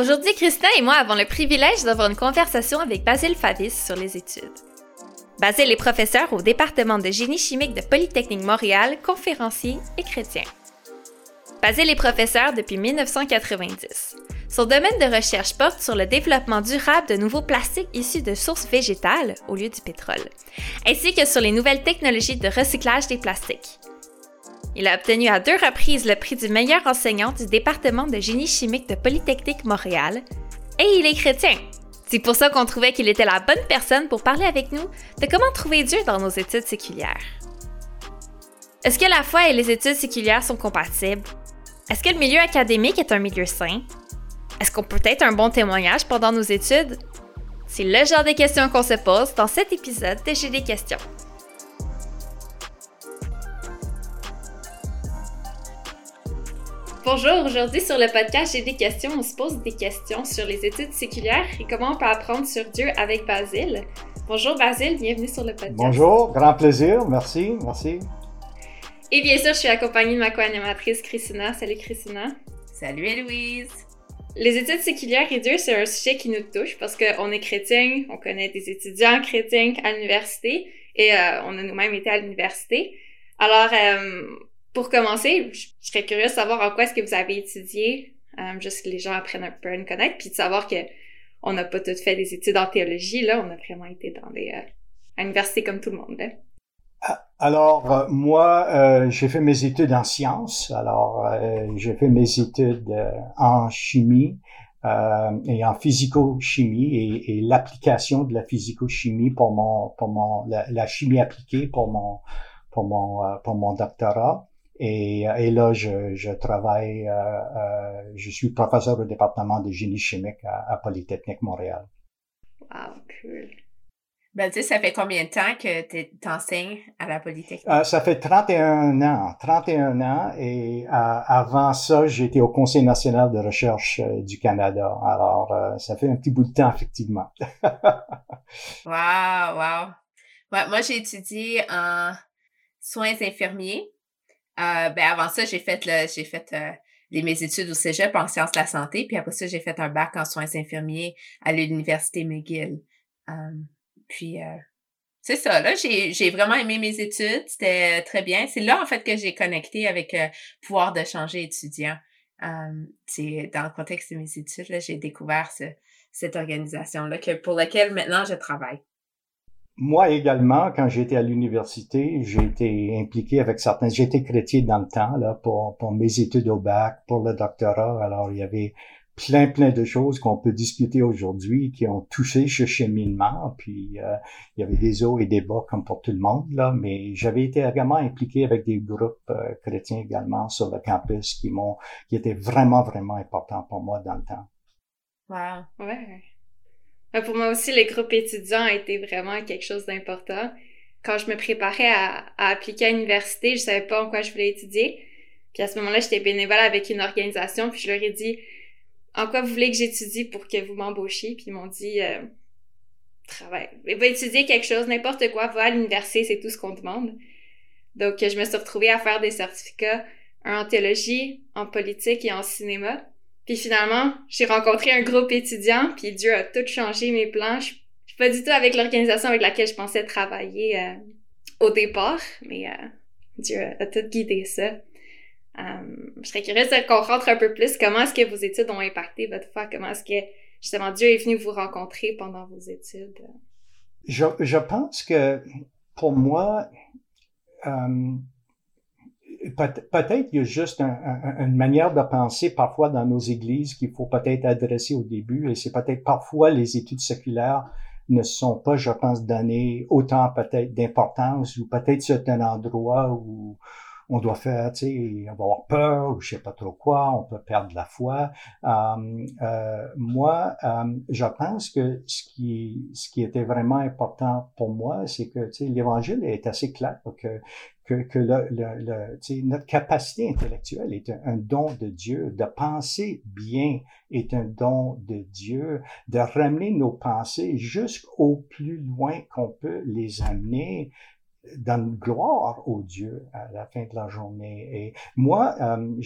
Aujourd'hui, Christin et moi avons le privilège d'avoir une conversation avec Basile Favis sur les études. Basile est professeur au département de génie chimique de Polytechnique Montréal, conférencier et chrétien. Basile est professeur depuis 1990. Son domaine de recherche porte sur le développement durable de nouveaux plastiques issus de sources végétales au lieu du pétrole, ainsi que sur les nouvelles technologies de recyclage des plastiques. Il a obtenu à deux reprises le prix du meilleur enseignant du département de génie chimique de Polytechnique Montréal, et il est chrétien. C'est pour ça qu'on trouvait qu'il était la bonne personne pour parler avec nous de comment trouver Dieu dans nos études séculières. Est-ce que la foi et les études séculières sont compatibles? Est-ce que le milieu académique est un milieu sain? Est-ce qu'on peut être un bon témoignage pendant nos études? C'est le genre de questions qu'on se pose dans cet épisode de J'ai des questions. Bonjour, aujourd'hui sur le podcast J'ai des questions, on se pose des questions sur les études séculières et comment on peut apprendre sur Dieu avec Basile. Bonjour Basile, bienvenue sur le podcast. Bonjour, grand plaisir, merci, merci. Et bien sûr, je suis accompagnée de ma co-animatrice Christina. Salut Christina. Salut Héloïse. Les études séculières et Dieu, c'est un sujet qui nous touche parce qu'on est chrétien, on connaît des étudiants chrétiens à l'université et euh, on a nous-mêmes été à l'université. Alors, euh, pour commencer, je serais curieuse de savoir en quoi est-ce que vous avez étudié, euh, juste que les gens apprennent un peu à nous connaître, puis de savoir que on n'a pas tout fait des études en théologie, là, on a vraiment été dans des l'université comme tout le monde. Là. Alors, euh, moi, euh, j'ai fait mes études en sciences. Alors, euh, j'ai fait mes études en chimie et en physico-chimie et, et l'application de la physico-chimie pour mon, pour mon, la, chimie appliquée pour mon, pour mon, pour mon doctorat. Et, et là, je, je travaille, je suis professeur au département de génie chimique à, à Polytechnique Montréal. Wow, cool. Ben, tu sais, ça fait combien de temps que tu enseignes à la Polytechnique? Euh, ça fait 31 ans. 31 ans. Et euh, avant ça, j'étais au Conseil national de recherche euh, du Canada. Alors, ça fait un petit bout de temps, effectivement. wow, wow. moi, j'ai étudié en soins infirmiers. Ben, avant ça, j'ai fait, le, j'ai fait les, mes études au cégep en sciences de la santé. Puis après ça, j'ai fait un bac en soins infirmiers à l'Université McGill. Puis, euh, c'est ça, là, j'ai vraiment aimé mes études. C'était très bien. C'est là, en fait, que j'ai connecté avec euh, pouvoir de changer étudiant. c'est dans le contexte de mes études, là, j'ai découvert cette organisation-là que, pour laquelle maintenant je travaille. Moi également, quand j'étais à l'université, j'ai été impliqué avec certains, j'étais chrétien dans le temps, là, pour, pour mes études au bac, pour le doctorat. Alors, il y avait plein, plein de choses qu'on peut discuter aujourd'hui qui ont touché ce cheminement. Puis euh, il y avait des hauts et des bas comme pour tout le monde, là, mais j'avais été également impliqué avec des groupes euh, chrétiens également sur le campus qui m'ont qui étaient vraiment, vraiment importants pour moi dans le temps. Wow. Ouais. Pour moi aussi, les groupes étudiants a été vraiment quelque chose d'important. Quand je me préparais à, à appliquer à l'université, je savais pas en quoi je voulais étudier. Puis à ce moment-là, j'étais bénévole avec une organisation, puis je leur ai dit en quoi vous voulez que j'étudie pour que vous m'embauchiez? Puis ils m'ont dit, euh, travaille, va étudier quelque chose, n'importe quoi, va à l'université, c'est tout ce qu'on demande. Donc, je me suis retrouvée à faire des certificats, un en théologie, en politique et en cinéma. Puis finalement, j'ai rencontré un groupe étudiant, puis Dieu a tout changé mes plans. Je, suis pas du tout avec l'organisation avec laquelle je pensais travailler euh, au départ, mais euh, Dieu a tout guidé ça. Euh, je serais curieuse qu'on rentre un peu plus. Comment est-ce que vos études ont impacté votre foi? Comment est-ce que, justement, Dieu est venu vous rencontrer pendant vos études? Je, je pense que, pour moi, euh, peut-être qu'il y a juste une manière de penser parfois dans nos églises qu'il faut peut-être adresser au début, et c'est peut-être parfois les études séculaires ne sont pas, je pense, données autant peut-être d'importance, ou peut-être c'est un endroit où on doit faire, tu sais, on va avoir peur ou je sais pas trop quoi, on peut perdre la foi. Euh, euh, moi, euh, je pense que ce qui, ce qui était vraiment important pour moi, c'est que, tu sais, l'Évangile est assez clair que que, que le, le, sais, notre capacité intellectuelle est un, don de Dieu, de penser bien est un don de Dieu, de ramener nos pensées jusqu'au plus loin qu'on peut les amener donne gloire au Dieu à la fin de la journée. Et moi, euh,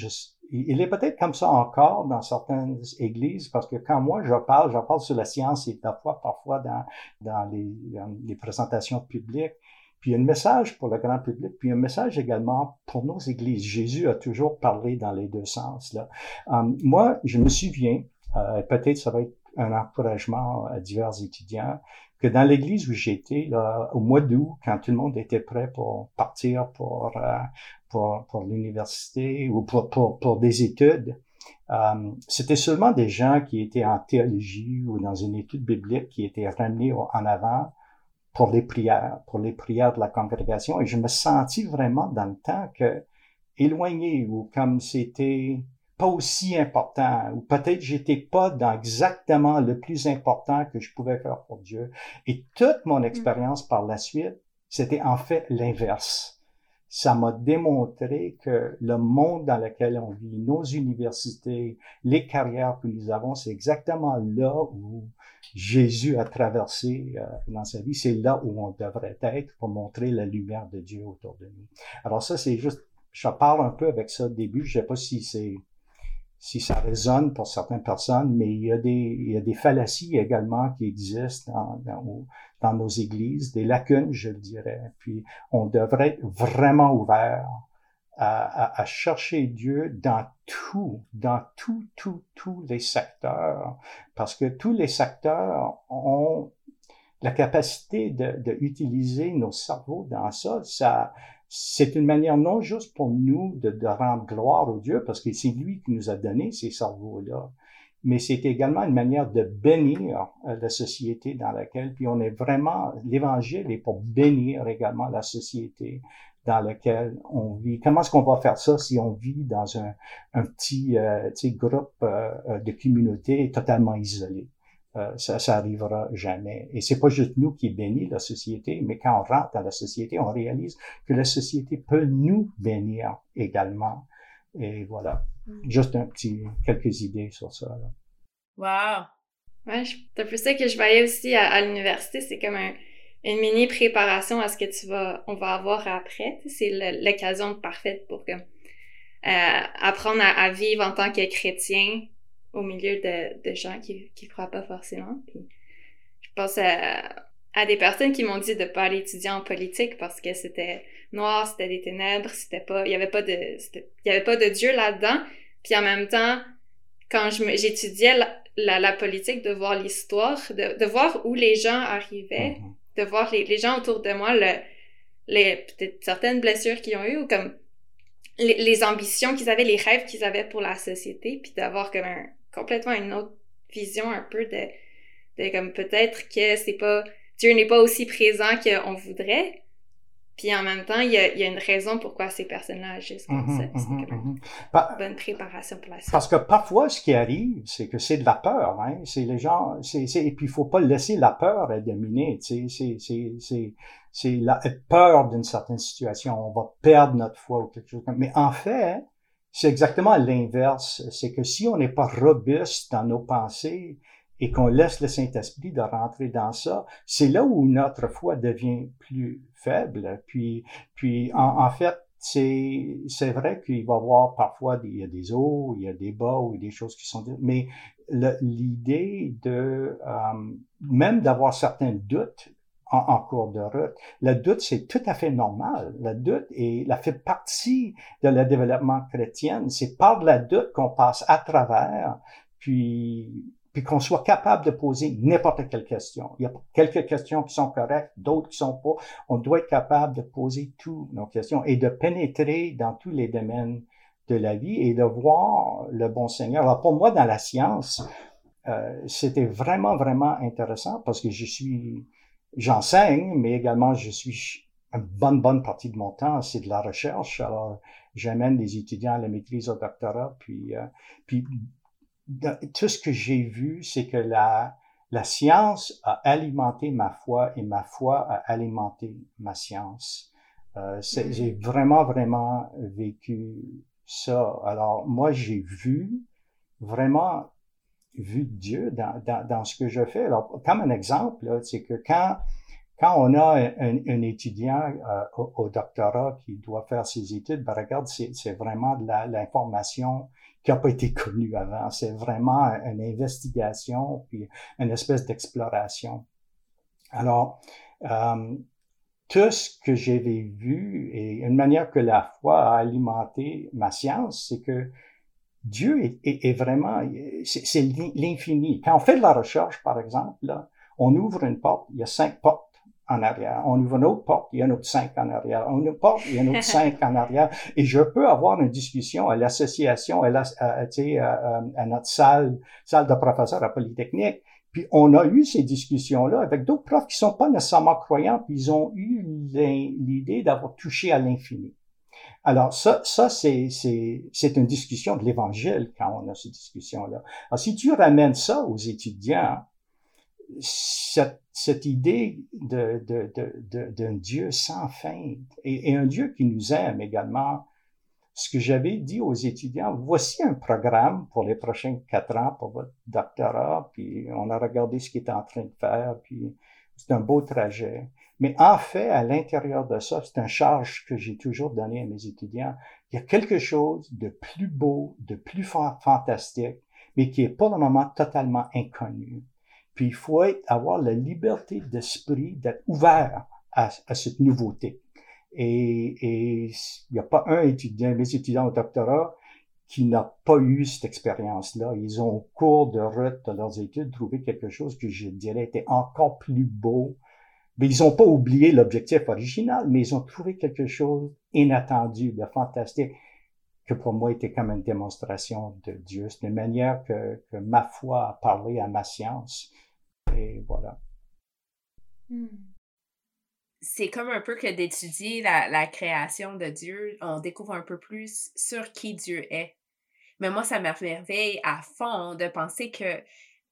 il est peut-être comme ça encore dans certaines églises, parce que quand moi je parle, je parle sur la science et parfois, parfois dans, dans les, les présentations publiques, puis un message pour le grand public, puis un message également pour nos églises. Jésus a toujours parlé dans les deux sens. Là. Um, moi, je me souviens, euh, peut-être ça va être un encouragement à divers étudiants, que dans l'église où j'étais, au mois d'août, quand tout le monde était prêt pour partir pour, euh, pour, pour l'université ou pour, pour, pour, des études, euh, c'était seulement des gens qui étaient en théologie ou dans une étude biblique qui étaient ramenés en avant pour les prières, pour les prières de la congrégation. Et je me sentis vraiment dans le temps que éloigné ou comme c'était pas aussi important, ou peut-être j'étais pas dans exactement le plus important que je pouvais faire pour Dieu. Et toute mon mm. expérience par la suite, c'était en fait l'inverse. Ça m'a démontré que le monde dans lequel on vit, nos universités, les carrières que nous avons, c'est exactement là où Jésus a traversé euh, dans sa vie. C'est là où on devrait être pour montrer la lumière de Dieu autour de nous. Alors ça, c'est juste, je parle un peu avec ça au début. Je sais pas si c'est si ça résonne pour certaines personnes, mais il y a des, il y a des fallacies également qui existent dans, dans, dans nos églises, des lacunes, je le dirais. Puis on devrait être vraiment ouvert à, à, à, chercher Dieu dans tout, dans tout, tout, tous les secteurs, parce que tous les secteurs ont la capacité de, de nos cerveaux dans ça. Ça, c'est une manière non juste pour nous de, de rendre gloire au Dieu, parce que c'est lui qui nous a donné ces cerveaux-là, mais c'est également une manière de bénir euh, la société dans laquelle, puis on est vraiment, l'évangile est pour bénir également la société dans laquelle on vit. Comment est-ce qu'on va faire ça si on vit dans un, un petit euh, groupe euh, de communauté totalement isolé? Euh, ça, ça arrivera jamais. Et c'est pas juste nous qui bénissons la société, mais quand on rentre dans la société, on réalise que la société peut nous bénir également. Et voilà. Mm. Juste un petit, quelques idées sur ça. Là. Wow! Ouais, c'est peu ça que je voyais aussi à, l'université. C'est comme un, une mini préparation à ce que tu vas, on va avoir après. C'est l'occasion parfaite pour comme, euh, apprendre à, à, vivre en tant que chrétien au milieu de, de gens qui ne croient pas forcément. Puis, je pense à, à des personnes qui m'ont dit de pas aller étudier en politique parce que c'était noir, c'était des ténèbres, c'était pas, il y avait pas de, il y avait pas de Dieu là-dedans. Puis en même temps, quand j'étudiais la, la, politique, de voir l'histoire, de, de, voir où les gens arrivaient, mm-hmm. de voir les, les, gens autour de moi, le, les peut-être certaines blessures qu'ils ont eues ou comme les, les ambitions qu'ils avaient, les rêves qu'ils avaient pour la société, puis d'avoir comme un, complètement une autre vision un peu de, de comme peut-être que c'est pas Dieu n'est pas aussi présent qu'on voudrait. Puis en même temps, il y, a, il y a une raison pourquoi ces personnes-là agissent comme mm-hmm, ça. C'est une mm-hmm. bonne préparation pour la suite. Parce que parfois, ce qui arrive, c'est que c'est de la peur. Hein? C'est les gens, c'est, et puis il faut pas laisser la peur dominer. C'est, c'est, c'est, c'est la peur d'une certaine situation. On va perdre notre foi ou quelque chose comme Mais en fait, c'est exactement l'inverse. C'est que si on n'est pas robuste dans nos pensées et qu'on laisse le Saint-Esprit de rentrer dans ça, c'est là où notre foi devient plus faible. Puis, puis en, fait, c'est, c'est vrai qu'il va y avoir parfois des, il y a des hauts, il y a des bas ou des choses qui sont, mais l'idée de, euh, même d'avoir certains doutes, en, cours de route. Le doute, c'est tout à fait normal. Le doute est, la fait partie de le développement chrétien. C'est par la doute qu'on passe à travers, puis puis qu'on soit capable de poser n'importe quelle question. Il y a quelques questions qui sont correctes, d'autres qui sont pas. On doit être capable de poser toutes nos questions et de pénétrer dans tous les domaines de la vie et de voir le bon Seigneur. Alors pour moi, dans la science, euh, c'était vraiment, vraiment intéressant parce que je suis j'enseigne, mais également je suis une bonne, bonne partie de mon temps, c'est de la recherche. Alors, j'amène des étudiants à la maîtrise au doctorat, puis, euh, puis tout ce que j'ai vu, c'est que la, la science a alimenté ma foi et ma foi a alimenté ma science. Euh, mm. j'ai vraiment, vraiment vécu ça. Alors, moi, j'ai vu vraiment vu Dieu dans, dans, dans, ce que je fais. Alors, comme un exemple, c'est que quand, quand on a un, étudiant euh, au, doctorat qui doit faire ses études, ben regarde, c'est vraiment de l'information qui n'a pas été connue avant. C'est vraiment une investigation puis une espèce d'exploration. Alors, euh, tout ce que j'avais vu et une manière que la foi a alimenté ma science, c'est que Dieu est, est, est vraiment, c'est l'infini. Quand on fait de la recherche, par exemple, là, on ouvre une porte, il y a cinq portes en arrière. On ouvre une autre porte, il y a un autre cinq en arrière. On ouvre une porte, il y a un autre cinq en arrière. Et je peux avoir une discussion à l'association, à, à, notre salle, salle de professeurs à Polytechnique. Puis on a eu ces discussions-là avec d'autres profs qui sont pas nécessairement croyants, puis ils ont eu l'idée d'avoir touché à l'infini. Alors ça, ça c'est c'est une discussion de l'Évangile quand on a ces discussions-là. Alors si tu ramènes ça aux étudiants, cette, cette idée d'un de, de, de, Dieu sans fin et, et, un Dieu qui nous aime également. Ce que j'avais dit aux étudiants, voici un programme pour les prochains quatre ans pour votre doctorat, puis on a regardé ce qu'il est en train de faire, puis c'est un beau trajet. Mais en fait, à l'intérieur de ça, c'est un charge que j'ai toujours donné à mes étudiants. Il y a quelque chose de plus beau, de plus fantastique, mais qui est pour le moment totalement inconnu. Puis il faut avoir la liberté d'esprit d'être ouvert à, cette nouveauté. Et, et il n'y a pas un étudiant, mes étudiants au doctorat, qui n'a pas eu cette expérience-là. Ils ont, au cours de route de leurs études, trouvé quelque chose que je dirais était encore plus beau. Mais ils n'ont pas oublié l'objectif original, mais ils ont trouvé quelque chose inattendu, de fantastique, que pour moi était comme une démonstration de Dieu. C'est une manière que, ma foi a parlé à ma science et voilà. Hmm. C'est comme un peu que d'étudier la, création de Dieu, on découvre un peu plus sur qui Dieu est. Mais moi, ça m'émerveille à fond de penser que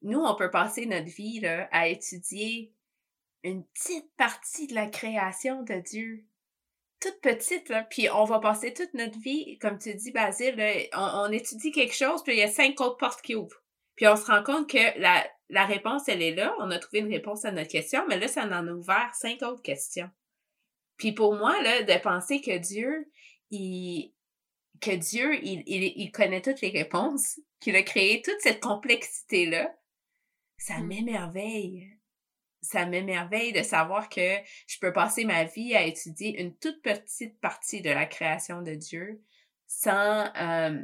nous, on peut passer notre vie à étudier une petite partie de la création de Dieu. Toute petite, là. Puis on va passer toute notre vie, comme tu dis, Basile, on, on, étudie quelque chose, puis il y a cinq autres portes qui ouvrent. Puis on se rend compte que la, la réponse, elle est là. On a trouvé une réponse à notre question, mais là, ça en a ouvert cinq autres questions. Puis pour moi, là, de penser que Dieu, il, que Dieu, il, il, connaît toutes les réponses, qu'il a créé toute cette complexité-là, ça mmh. m'émerveille. Ça m'émerveille de savoir que je peux passer ma vie à étudier une toute petite partie de la création de Dieu sans, euh,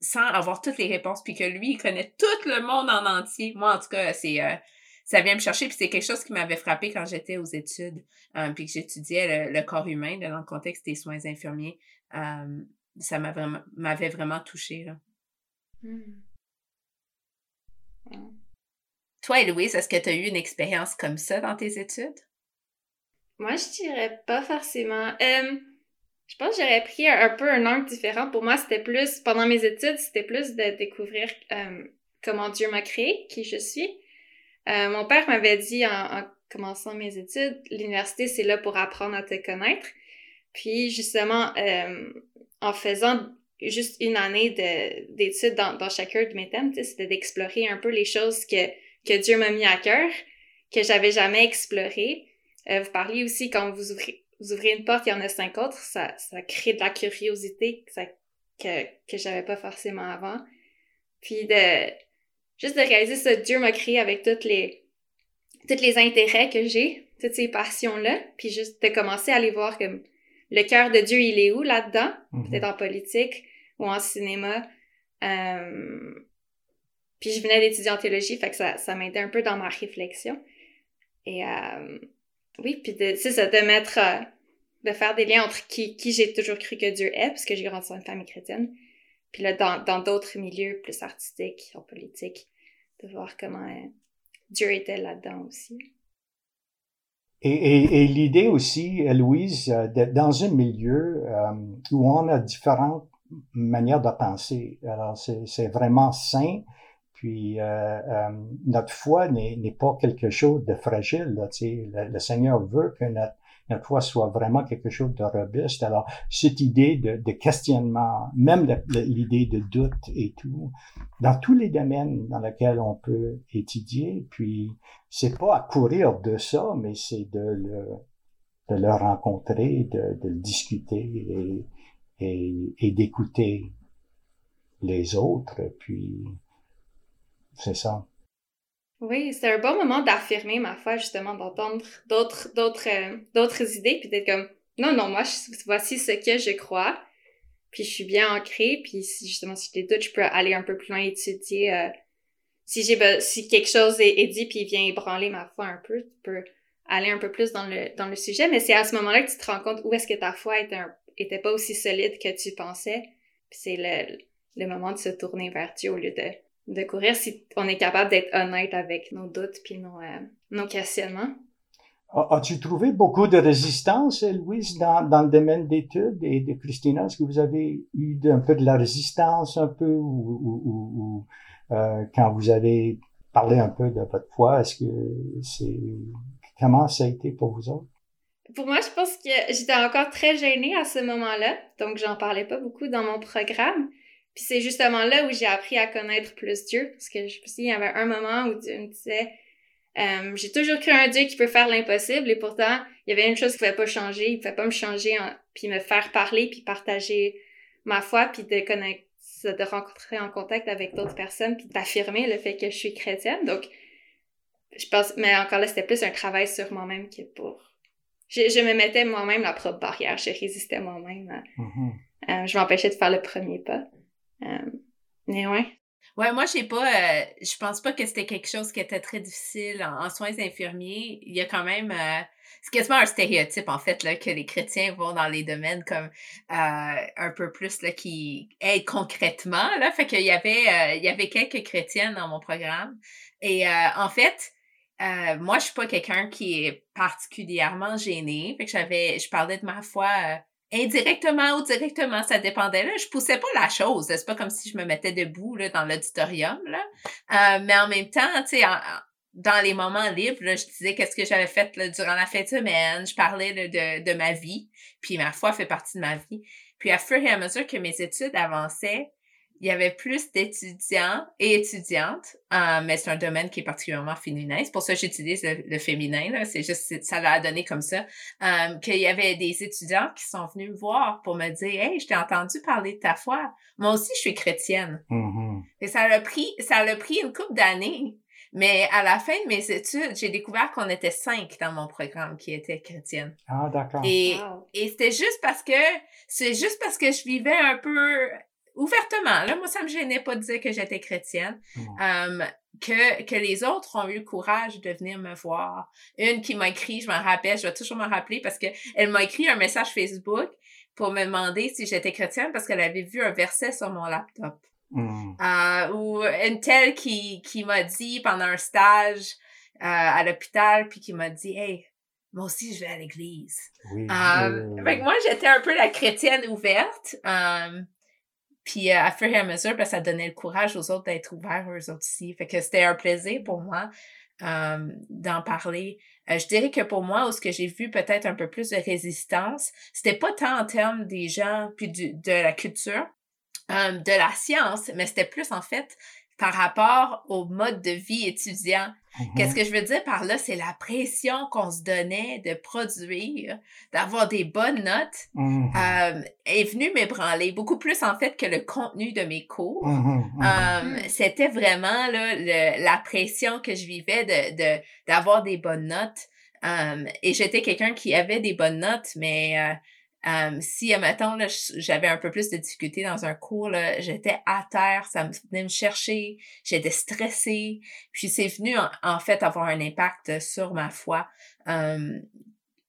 sans avoir toutes les réponses, puis que lui, il connaît tout le monde en entier. Moi, en tout cas, c'est euh, ça vient me chercher, puis c'est quelque chose qui m'avait frappé quand j'étais aux études, euh, puis que j'étudiais le, corps humain dans le contexte des soins infirmiers. Ça m'avait vraiment, vraiment touché. Là. Mmh. Toi, Héloïse, est-ce que tu as eu une expérience comme ça dans tes études? Moi, je dirais pas forcément. Je pense que j'aurais pris un, peu un angle différent. Pour moi, c'était plus, pendant mes études, c'était plus de découvrir euh, comment Dieu m'a créé, qui je suis. Euh, mon père m'avait dit en, commençant mes études, l'université, c'est là pour apprendre à te connaître. Puis justement, euh, en faisant juste une année d'études dans, dans chacun de mes thèmes, c'était d'explorer un peu les choses que, que Dieu m'a mis à cœur, que j'avais jamais explorées. vous parliez aussi quand vous ouvrez, vous ouvrez une porte, il y en a cinq autres, ça, ça crée de la curiosité ça, que, que j'avais pas forcément avant. Puis de juste de réaliser ce Dieu m'a créé avec toutes les tous les intérêts que j'ai, toutes ces passions-là, puis juste de commencer à aller voir comme le cœur de Dieu, il est où là-dedans? Mm-hmm. Peut-être en politique ou en cinéma. Euh, puis je venais d'étudier en théologie, fait que ça, ça m'aidait un peu dans ma réflexion. Et euh, oui, puis c'est ça, de mettre, euh, de faire des liens entre qui, qui j'ai toujours cru que Dieu est, parce que j'ai grandi dans une famille chrétienne, puis là, dans d'autres milieux plus artistiques, en politique, de voir comment euh, Dieu était là-dedans aussi. Et, et, l'idée aussi, Louise, euh, d'être dans un milieu où on a différentes manières de penser. Alors, c'est vraiment sain puis euh, notre foi n'est pas quelque chose de fragile. Là, le, le Seigneur veut que notre, foi soit vraiment quelque chose de robuste. Alors, cette idée de, questionnement, même l'idée de doute et tout, dans tous les domaines dans lesquels on peut étudier, puis c'est pas à courir de ça, mais c'est de le, rencontrer, de, le discuter et, et, et d'écouter les autres, puis c'est ça. Oui, c'est un bon moment d'affirmer ma foi, justement, d'entendre d'autres, d'autres, euh, d'autres idées, puis d'être comme, non, non, moi, voici ce que je crois, puis je suis bien ancrée, puis si, justement, si j'ai des doutes, je peux aller un peu plus loin étudier, euh, si j'ai, si quelque chose est, dit, puis vient ébranler ma foi un peu, tu peux aller un peu plus dans le, dans le sujet, mais c'est à ce moment-là que tu te rends compte où est-ce que ta foi était, était pas aussi solide que tu pensais, puis c'est le, le moment de se tourner vers Dieu au lieu de de courir si on est capable d'être honnête avec nos doutes puis nos, euh, nos questionnements. As-tu trouvé beaucoup de résistance, Louise, dans, dans le domaine d'études et de Christina? Est-ce que vous avez eu un peu de la résistance un peu ou, ou, ou euh, quand vous avez parlé un peu de votre foi, est-ce que c'est comment ça a été pour vous autres? Pour moi, je pense que j'étais encore très gênée à ce moment-là, donc j'en parlais pas beaucoup dans mon programme. Puis c'est justement là où j'ai appris à connaître plus Dieu, parce que je me il y avait un moment où Dieu me disait, euh, j'ai toujours cru un Dieu qui peut faire l'impossible, et pourtant, il y avait une chose qui ne pouvait pas changer, il ne pouvait pas me changer, puis me faire parler, puis partager ma foi, puis de connaître, de rencontrer en contact avec d'autres personnes, puis d'affirmer le fait que je suis chrétienne. Donc, je pense, mais encore là, c'était plus un travail sur moi-même que pour... Je, je me mettais moi-même la propre barrière, je résistais moi-même. Mm-hmm. Euh, je m'empêchais de faire le premier pas. Euh, mais ouais. Ouais, moi, j'ai pas, euh, je pense pas que c'était quelque chose qui était très difficile en, soins infirmiers. Il y a quand même, euh, c'est quasiment un stéréotype, en fait, là, que les chrétiens vont dans les domaines comme un peu plus, là, qui aident concrètement, là. Fait qu'il y avait, il y avait quelques chrétiennes dans mon programme. Et en fait, moi, je suis pas quelqu'un qui est particulièrement gêné. Fait que j'avais, je parlais de ma foi indirectement ou directement, ça dépendait. Là, je poussais pas la chose. C'est pas comme si je me mettais debout là, dans l'auditorium. Euh, mais en même temps, tu sais, dans les moments libres, là, je disais qu'est-ce que j'avais fait durant la fin de semaine. Je parlais de, de ma vie. Puis ma foi fait partie de ma vie. Puis à fur et à mesure que mes études avançaient, il y avait plus d'étudiants et étudiantes, euh, mais c'est un domaine qui est particulièrement féminin. C'est pour ça que j'utilise le, féminin. C'est juste, ça l'a donné comme ça. Euh, qu'il y avait des étudiants qui sont venus me voir pour me dire, hey, je t'ai entendu parler de ta foi. Moi aussi, je suis chrétienne. Mm-hmm. Et ça a pris, ça a pris une couple d'années. Mais à la fin de mes études, j'ai découvert qu'on était cinq dans mon programme qui étaient chrétiennes. Ah, d'accord. Et, et c'était juste parce que, c'est juste parce que je vivais un peu ouvertement, là, moi, ça me gênait pas de dire que j'étais chrétienne, euh, que, que les autres ont eu le courage de venir me voir. Une qui m'a écrit, je m'en rappelle, je vais toujours me rappeler parce que elle m'a écrit un message Facebook pour me demander si j'étais chrétienne parce qu'elle avait vu un verset sur mon laptop. Hmm. Euh, ou une telle qui, qui m'a dit pendant un stage euh, à l'hôpital, puis qui m'a dit, hey, moi aussi, je vais à l'église. Oui, euh, moi, j'étais un peu la chrétienne ouverte. Puis euh, à fur et à mesure, ben, ça donnait le courage aux autres d'être ouverts eux autres aussi. Fait que c'était un plaisir pour moi euh, d'en parler. Euh, je dirais que pour moi, où ce que j'ai vu peut-être un peu plus de résistance, c'était pas tant en termes des gens puis de la culture, de la science, mais c'était plus en fait par rapport au mode de vie étudiant. Qu'est-ce mm-hmm. que je veux dire par là? C'est la pression qu'on se donnait de produire, d'avoir des bonnes notes, mm-hmm. euh, est venue m'ébranler beaucoup plus en fait que le contenu de mes cours. Mm-hmm. Euh, c'était vraiment là, la pression que je vivais de, de d'avoir des bonnes notes. Euh, et j'étais quelqu'un qui avait des bonnes notes, mais Um, si, admettons, j'avais un peu plus de difficultés dans un cours, j'étais à terre, ça venait me chercher, j'étais stressée, puis c'est venu en, fait avoir un impact sur ma foi.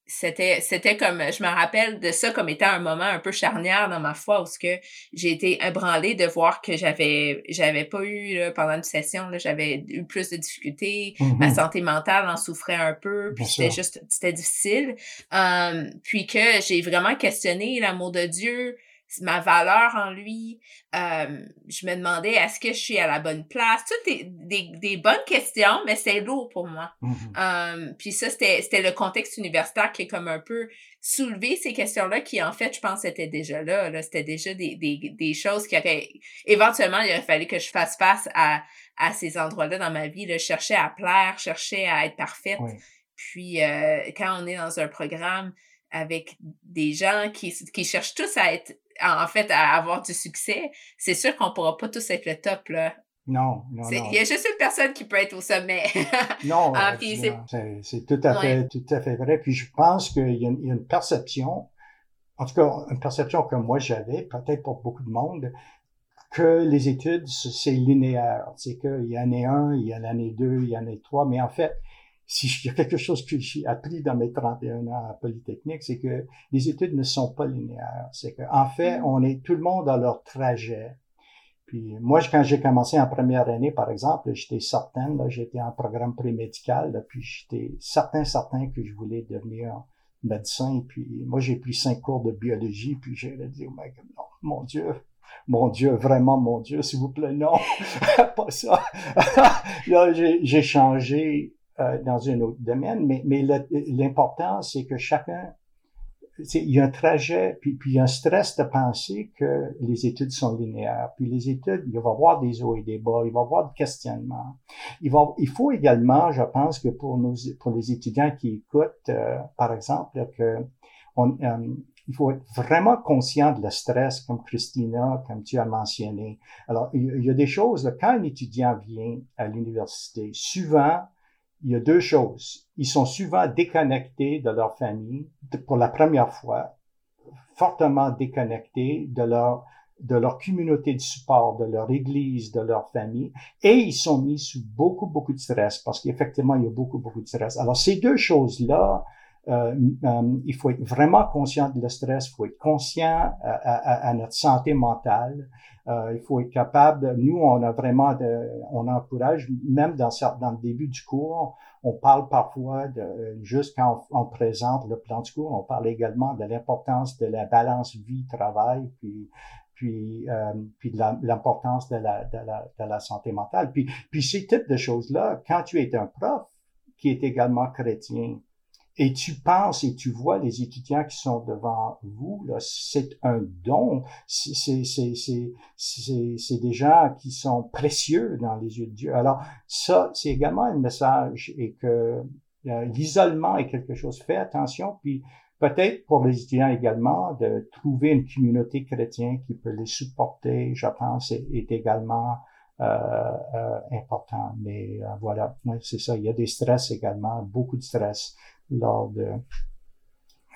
C'était c'était comme je me rappelle de ça comme étant un moment un peu charnière dans ma foi où ce que j'ai été ébranlée de voir que j'avais j'avais pas eu pendant une session là j'avais eu plus de difficultés ma mm-hmm. santé mentale en souffrait un peu puis c'était juste c'était difficile um, puis que j'ai vraiment questionné l'amour de Dieu ma valeur en lui. Euh, je me demandais est-ce que je suis à la bonne place? Toutes des, des, des bonnes questions, mais c'est lourd pour moi. Mhm. puis ça, c'était, c'était le contexte universitaire qui est comme un peu soulevé ces questions-là qui, en fait, je pense, étaient déjà là. là. C'était déjà des, des, des choses qui auraient... Éventuellement, il aurait fallu que je fasse face à, à ces endroits-là dans ma vie. Là. Je cherchais à plaire, cherchais à être parfaite. Oui. Puis euh, quand on est dans un programme avec des gens qui, qui cherchent tous à être, en fait, à avoir du succès, c'est sûr qu'on pourra pas tous être le top, là. Non, non, non. Il y a juste une personne qui peut être au sommet. Non, Ah, c'est tout à fait, tout à fait vrai. Puis je pense qu'il y, a une- il y a une perception, en tout cas une perception que moi j'avais, peut-être pour beaucoup de monde, que les études c'est linéaire. C'est qu'il y en a un, il y en a l'année deux, il y en a trois. Mais en fait, si il y a quelque chose que j'ai appris dans mes 31 ans à Polytechnique, c'est que les études ne sont pas linéaires. C'est que en fait, on est tout le monde dans leur trajet. Puis moi, quand j'ai commencé en première année, par exemple, j'étais certain, là, j'étais en programme prémédical, là, puis j'étais certain, certain que je voulais devenir médecin. Puis moi, j'ai pris cinq cours de biologie, puis j'ai dit, oh my God, non, mon Dieu, mon Dieu, vraiment, mon Dieu, s'il vous plaît, non, pas ça. là, j'ai changé euh, dans un autre domaine, mais, mais l'important, c'est que chacun il y a un trajet, puis, puis il y a un stress de penser que les études sont linéaires. Puis les études, il va y avoir des hauts et des bas, il va y avoir des questionnements. Il, va, il faut également, je pense que pour nos, pour les étudiants qui écoutent, euh, par exemple, que on, euh, il faut être vraiment conscient de le stress, comme Christina, comme tu as mentionné. Alors, il y a des choses, là, quand un étudiant vient à l'université, souvent, il y a deux choses. Ils sont souvent déconnectés de leur famille pour la première fois, fortement déconnectés de leur de leur communauté de support, de leur église, de leur famille, et ils sont mis sous beaucoup, beaucoup de stress parce qu'effectivement, il y a beaucoup, beaucoup de stress. Alors, ces deux choses-là, euh, euh, il faut être vraiment conscient de le stress, il faut être conscient à, à- notre santé mentale, euh, il faut être capable, nous, on a vraiment, de, on encourage, même dans, le début du cours, on parle parfois de, juste quand on, présente le plan du cours, on parle également de l'importance de la balance vie-travail, puis puis, euh, puis l'importance de la, de, la, de la santé mentale. Puis, puis ces types de choses-là, quand tu es un prof qui est également chrétien, et tu penses et tu vois les étudiants qui sont devant vous, c'est un don. C'est, des gens qui sont précieux dans les yeux de Dieu. Alors, ça, c'est également un message et que euh, l'isolement est quelque chose. Fais attention, puis peut-être pour les étudiants également de trouver une communauté chrétienne qui peut les supporter, je pense, est, également euh, euh, important. Mais euh, voilà, c'est ça. Il y a des stress également, beaucoup de stress lors de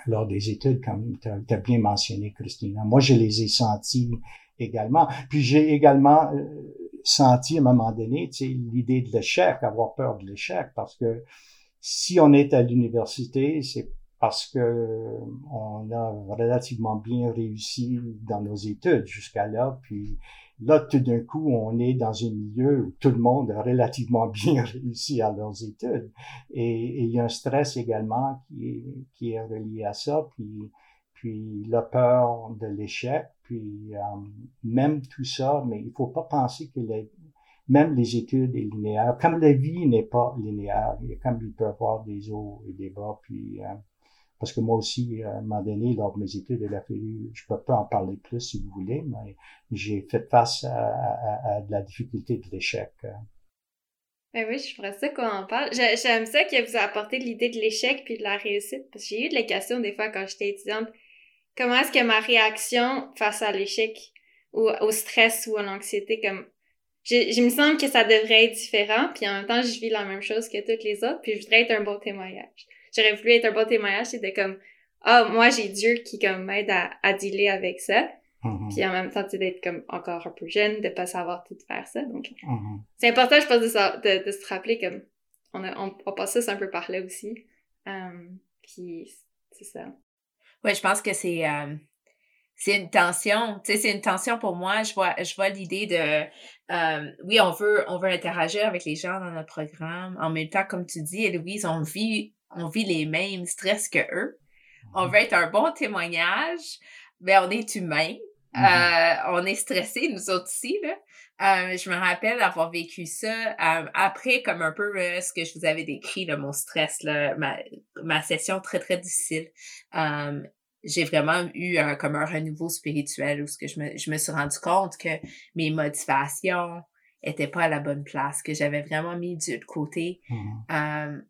lors des études, comme tu as, bien mentionné, Christina. Moi, je les ai sentis également. Puis j'ai également euh, senti à un moment donné, l'idée de l'échec, avoir peur de l'échec, parce que si on est à l'université, c'est parce que on a relativement bien réussi dans nos études jusqu'à là, puis là, tout d'un coup, on est dans un milieu où tout le monde a relativement bien réussi à leurs études. Et, il y a un stress également qui est, qui est relié à ça, puis, puis la peur de l'échec, puis euh, même tout ça, mais il faut pas penser que même les études est linéaire. Comme la vie n'est pas linéaire, comme il peut y avoir des hauts et des bas, puis... Euh, parce que moi aussi, à un moment donné, lors de mes études, il a fallu, je peux pas en parler plus si vous voulez, mais j'ai fait face à, de la difficulté de l'échec. Ben oui, je ferais ça qu'on en parle. J'ai- J'aime ça que vous apportez l'idée de l'échec puis de la réussite, parce que j'ai eu de la question des fois quand j'étais étudiante. Comment est-ce que ma réaction face à l'échec ou au stress ou à l'anxiété, comme... Je, je me semble que ça devrait être différent, puis en même temps, je vis la même chose que toutes les autres, puis je voudrais être un bon témoignage. J'aurais voulu être un bon témoignage, c'était comme, ah, moi, j'ai Dieu qui, comme, m'aide à, à dealer avec ça. Mhm. Puis en même temps, tu sais, d'être comme encore un peu jeune, de pas savoir tout faire ça. Donc, Mhm. c'est important, je pense, de, de, de se rappeler comme on, a, on, on passe ça un peu par là aussi. Euh, puis c'est ça. Oui, je pense que c'est euh, c'est une tension. Tu sais, c'est une tension pour moi. Je vois, je vois l'idée de euh, oui, on veut, on veut interagir avec les gens dans notre programme. En même temps, comme tu dis, Louise, on vit, on vit les mêmes stress que eux. On veut être un bon témoignage, mais on est humain. Mm-hmm. on est stressé, nous autres aussi, là. Euh, je me rappelle avoir vécu ça euh, après, comme un peu euh, ce que je vous avais décrit, là, mon stress, là, ma, ma session très, très difficile. j'ai vraiment eu un, comme un renouveau spirituel où ce que je me, je me suis rendu compte que mes motivations étaient pas à la bonne place, que j'avais vraiment mis du de côté. Mmh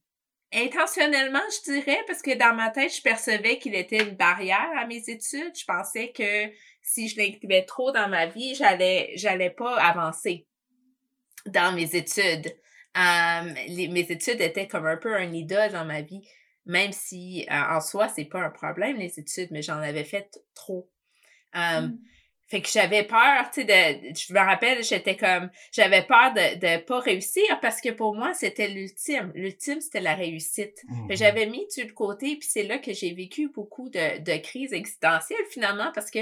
intentionnellement, je dirais, parce que dans ma tête, je percevais qu'il était une barrière à mes études. Je pensais que si je l'incluais trop dans ma vie, j'allais, j'allais pas avancer dans mes études. Mes études étaient comme un peu un idole dans ma vie, même si en soi, c'est pas un problème, les études, mais j'en avais fait trop. Mmh. Fait que j'avais peur, tu sais, de, je me rappelle, j'étais comme, j'avais peur de, de pas réussir parce que pour moi, c'était l'ultime. L'ultime, c'était la réussite. Mmh j'avais mis du côté, puis c'est là que j'ai vécu beaucoup de, de crises existentielles finalement parce que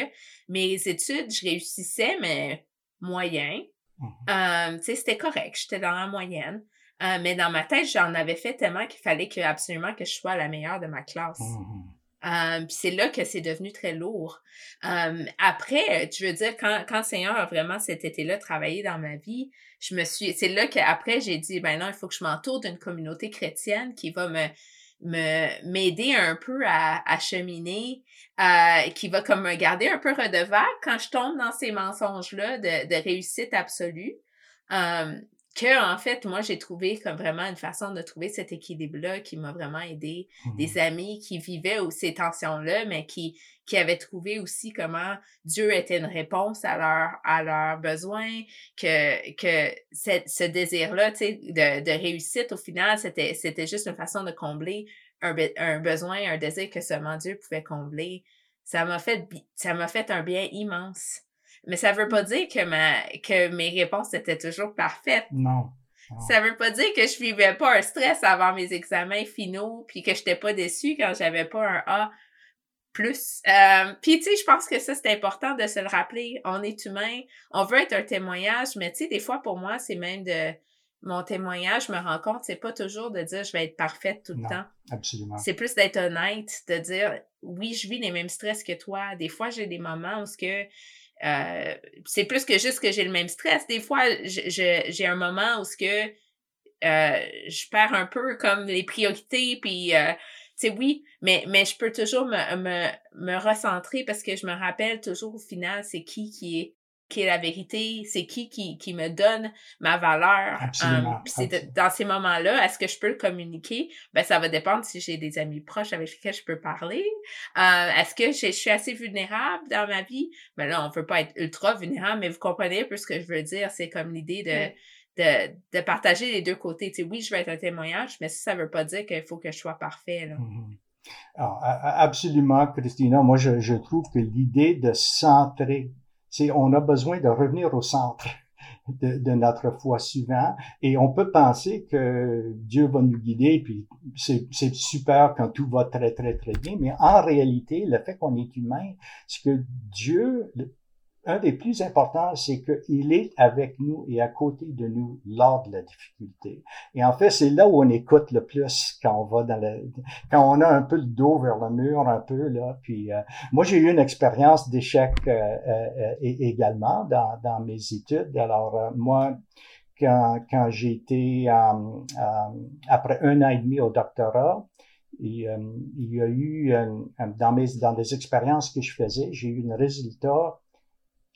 mes études, je réussissais, mais moyen. Mmh euh, tu sais, c'était correct, j'étais dans la moyenne. Euh, mais dans ma tête, j'en avais fait tellement qu'il fallait que, absolument que je sois la meilleure de ma classe. Mmh puis c'est là que c'est devenu très lourd. après, tu veux dire, quand, quand Seigneur a vraiment cet été-là travaillé dans ma vie, je me suis. C'est là qu'après, j'ai dit ben non, il faut que je m'entoure d'une communauté chrétienne qui va me me m'aider un peu à, à cheminer, euh, qui va comme me garder un peu redevable quand je tombe dans ces mensonges-là de, de réussite absolue que en fait moi j'ai trouvé comme vraiment une façon de trouver cet équilibre là qui m'a vraiment aidé. Des mmh amis qui vivaient ces tensions là mais qui qui avaient trouvé aussi comment Dieu était une réponse à leur à leurs besoins que que ce désir là tu sais de, de réussite au final c'était c'était juste une façon de combler un, un besoin un désir que seulement Dieu pouvait combler. Ça m'a fait ça m'a fait un bien immense mais ça veut pas dire que ma que mes réponses étaient toujours parfaites. Non. Ça veut pas dire que je vivais pas un stress avant mes examens finaux, puis que j'étais pas déçue quand j'avais pas un A plus. Euh, puis tu sais, je pense que ça c'est important de se le rappeler. On est humain, on veut être un témoignage, mais tu sais, des fois pour moi c'est même de mon témoignage, je me rends compte, c'est pas toujours de dire je vais être parfaite tout le temps. Absolument. C'est plus d'être honnête, de dire oui, je vis les mêmes stress que toi. Des fois, j'ai des moments où ce que euh, c'est plus que juste que j'ai le même stress. Des fois, j'ai un moment où ce que euh, je perds un peu comme les priorités, puis euh, tu sais, oui, mais, mais je peux toujours me, me, me recentrer parce que je me rappelle toujours au final, c'est qui qui est qui est la vérité, c'est qui, qui qui me donne ma valeur. Absolument. c'est dans ces moments-là, est-ce que je peux le communiquer? Ben, ça va dépendre si j'ai des amis proches avec lesquels je peux parler. Euh, est-ce que je, suis assez vulnérable dans ma vie? Ben là, on peut pas être ultra vulnérable, mais vous comprenez un peu ce que je veux dire. C'est comme l'idée de, de, de partager les deux côtés. Tu sais, oui, je vais être un témoignage, mais ça, ça veut pas dire qu'il faut que je sois parfait. Là. Mm-hmm. Absolument, Christina. Moi, je, je trouve que l'idée de centrer c'est on a besoin de revenir au centre de, notre foi souvent. Et on peut penser que Dieu va nous guider puis c'est super quand tout va très très très bien. Mais en réalité le fait qu'on est humain c'est que Dieu un des plus importants, c'est qu'il est avec nous et à côté de nous lors de la difficulté. Et en fait, c'est là où on écoute le plus quand on va dans le, quand on a un peu le dos vers le mur, un peu là. Puis euh, moi, j'ai eu une expérience d'échec euh, euh, également dans, dans mes études. Alors moi, quand, quand j'ai été après un an et demi au doctorat, il y a eu dans mes dans des expériences que je faisais, j'ai eu un résultat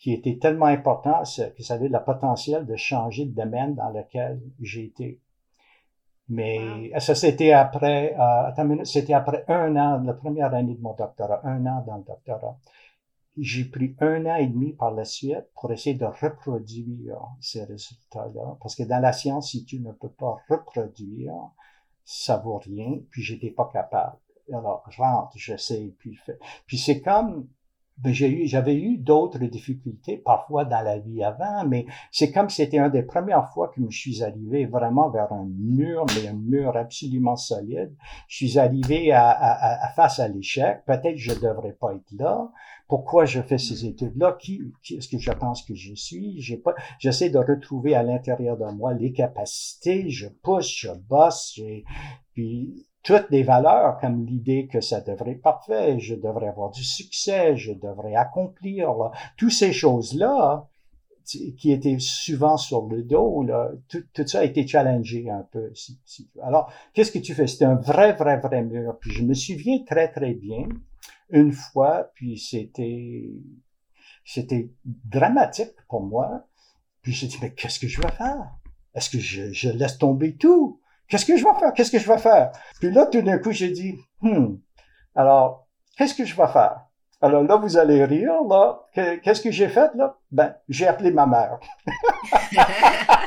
qui était tellement important que ça avait le potentiel de changer le domaine dans lequel j'ai été. Mais ça, c'était après, euh, c'était après un an, la première année de mon doctorat, un an dans le doctorat. J'ai pris un an et demi par la suite pour essayer de reproduire ces résultats-là. Parce que dans la science, si tu ne peux pas reproduire, ça vaut rien, puis j'étais pas capable. Alors, je rentre, j'essaie, puis, puis c'est comme, ben, j'ai eu, j'avais eu d'autres difficultés parfois dans la vie avant, mais c'est comme c'était une des premières fois que je suis arrivé vraiment vers un mur, mais un mur absolument solide. Je suis arrivé à, à, à face à l'échec. Peut-être je devrais pas être là. Pourquoi je fais ces études-là? Qui, qui est-ce que je pense que je suis? J'ai pas, j'essaie de retrouver à l'intérieur de moi les capacités. Je pousse, je bosse, j'ai, puis toutes des valeurs comme l'idée que ça devrait être parfait, je devrais avoir du succès, je devrais accomplir, là, toutes ces choses-là qui étaient souvent sur le dos, là, tout, ça a été challengé un peu. Si, si. Alors, qu'est-ce que tu fais? C'était un vrai, vrai, vrai mur. Puis je me souviens très, très bien une fois, puis c'était c'était dramatique pour moi. Puis j'ai dit, mais qu'est-ce que je vais faire? Est-ce que je, je laisse tomber tout? Qu'est-ce que je vais faire? Qu'est-ce que je vais faire? Puis là, tout d'un coup, j'ai dit, hmm, alors, qu'est-ce que je vais faire? Alors là, vous allez rire, là. Qu'est-ce que j'ai fait, là? Ben, j'ai appelé ma mère.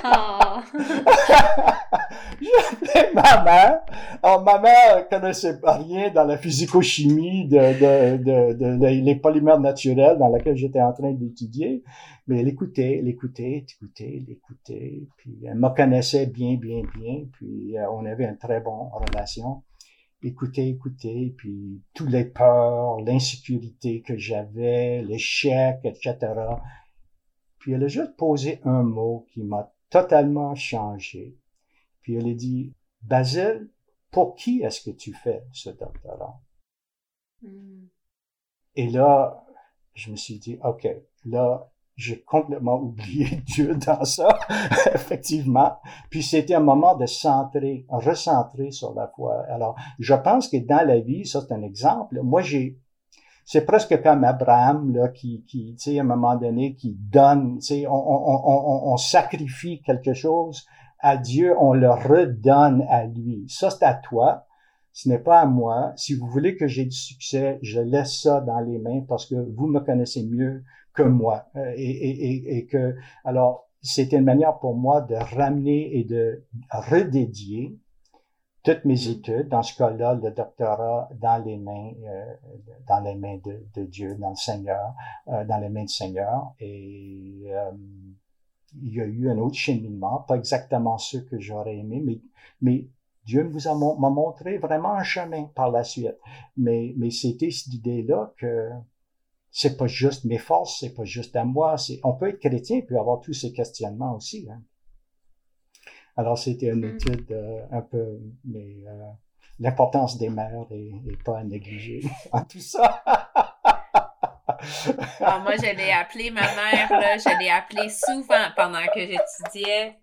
oh. j'ai appelé ma mère. Alors, ma mère connaissait rien dans la physico-chimie de, de, de, de, les polymères naturels dans laquelle j'étais en train d'étudier. Mais elle écoutait, elle écoutait, elle écoutait, elle écoutait. Puis elle me connaissait bien, bien, bien. Puis euh, on avait une très bonne relation écouter, écouter, puis toutes les peurs, l'insécurité que j'avais, l'échec, etc. Puis elle a juste posé un mot qui m'a totalement changé. Puis elle a dit, Basile, pour qui est-ce que tu fais ce doctorat? Hmm. Et là, je me suis dit, OK, là, j'ai complètement oublié Dieu dans ça, effectivement. Puis c'était un moment de centrer, recentrer sur la foi. Alors, je pense que dans la vie, ça c'est un exemple. Moi, j'ai, c'est presque comme Abraham là, qui, qui, tu sais, à un moment donné, qui donne, tu sais, on, on, on, on sacrifie quelque chose à Dieu, on le redonne à lui. Ça c'est à toi. Ce n'est pas à moi. Si vous voulez que j'ai du succès, je laisse ça dans les mains parce que vous me connaissez mieux que moi. Euh, et, et, et, que, alors, c'était une manière pour moi de ramener et de redédier toutes mes mm. études, dans ce cas-là, le doctorat dans les mains, euh, dans les mains de, de, Dieu, dans le Seigneur, euh, dans les mains du Seigneur. Et euh, il y a eu un autre cheminement, pas exactement ce que j'aurais aimé, mais, mais Dieu vous a m'a montré vraiment un chemin par la suite. Mais, mais c'était cette idée-là que c'est pas juste mes forces, c'est pas juste à moi. C'est, on peut être chrétien et avoir tous ces questionnements aussi. Hein. Alors c'était une mm. étude euh, un peu, mais euh, l'importance des mères est, pas à négliger en tout ça. Ah, moi, je l'ai appelé ma mère, là, je l'ai appelée souvent pendant que j'étudiais.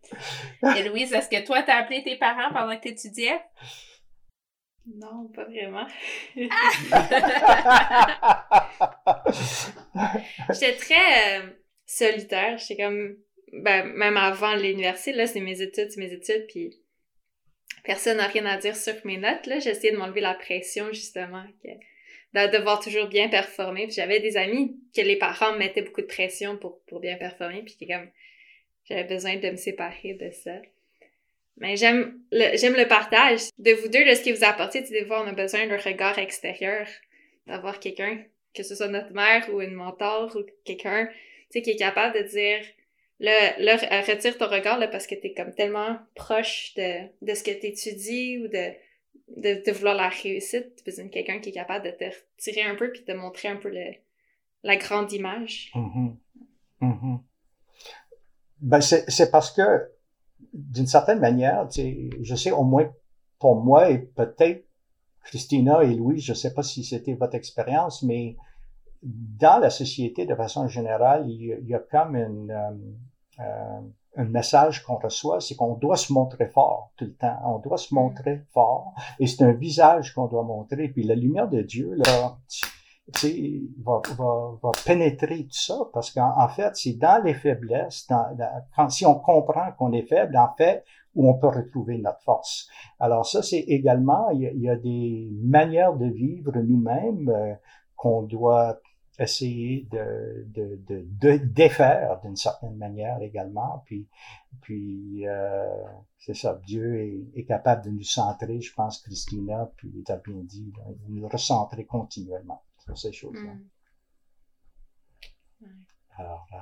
Et Louise, est-ce que toi, tu as appelé tes parents pendant que tu étudiais? Non, pas vraiment. J'étais très euh, solitaire. J'étais comme. Ben, même avant l'université, là, c'est mes études, c'est mes études, puis personne n'a rien à dire sur mes notes. Là, j'essayais de m'enlever la pression, justement, que, de devoir toujours bien performer. j'avais des amis que les parents me mettaient beaucoup de pression pour, pour bien performer, puis comme. J'avais besoin de me séparer de ça. Mais j'aime le, j'aime le partage de vous deux, de ce qui vous apporte. Tu sais, on a besoin d'un regard extérieur, d'avoir quelqu'un, que ce soit notre mère ou une mentor ou quelqu'un, tu sais, qui est capable de dire, là, là retire ton regard, là, parce que t'es comme tellement proche de, de ce que t'étudies ou de, de, vouloir la réussite. Tu besoin de quelqu'un qui est capable de te retirer un peu puis de montrer un peu le, la grande image. Mm-hmm. Mm-hmm. Ben, c'est, c'est parce que d'une certaine manière, je sais au moins pour moi et peut-être Christina et Louis, je ne sais pas si c'était votre expérience, mais dans la société de façon générale, il y a, comme une, euh, euh, un message qu'on reçoit, c'est qu'on doit se montrer fort tout le temps. On doit se montrer fort et c'est un visage qu'on doit montrer. Puis la lumière de Dieu, là, va, va, va pénétrer tout ça parce qu'en fait, c'est dans les faiblesses, dans, quand, si on comprend qu'on est faible, en fait, où on peut retrouver notre force. Alors ça, c'est également, il y, a, des manières de vivre nous-mêmes euh, qu'on doit essayer de, de, de, de défaire d'une certaine manière également. Puis, puis euh, c'est ça, Dieu est, est, capable de nous centrer, je pense, Christina, puis tu as bien dit, de nous recentrer continuellement sur ces choses-là. Mm. Alors, euh,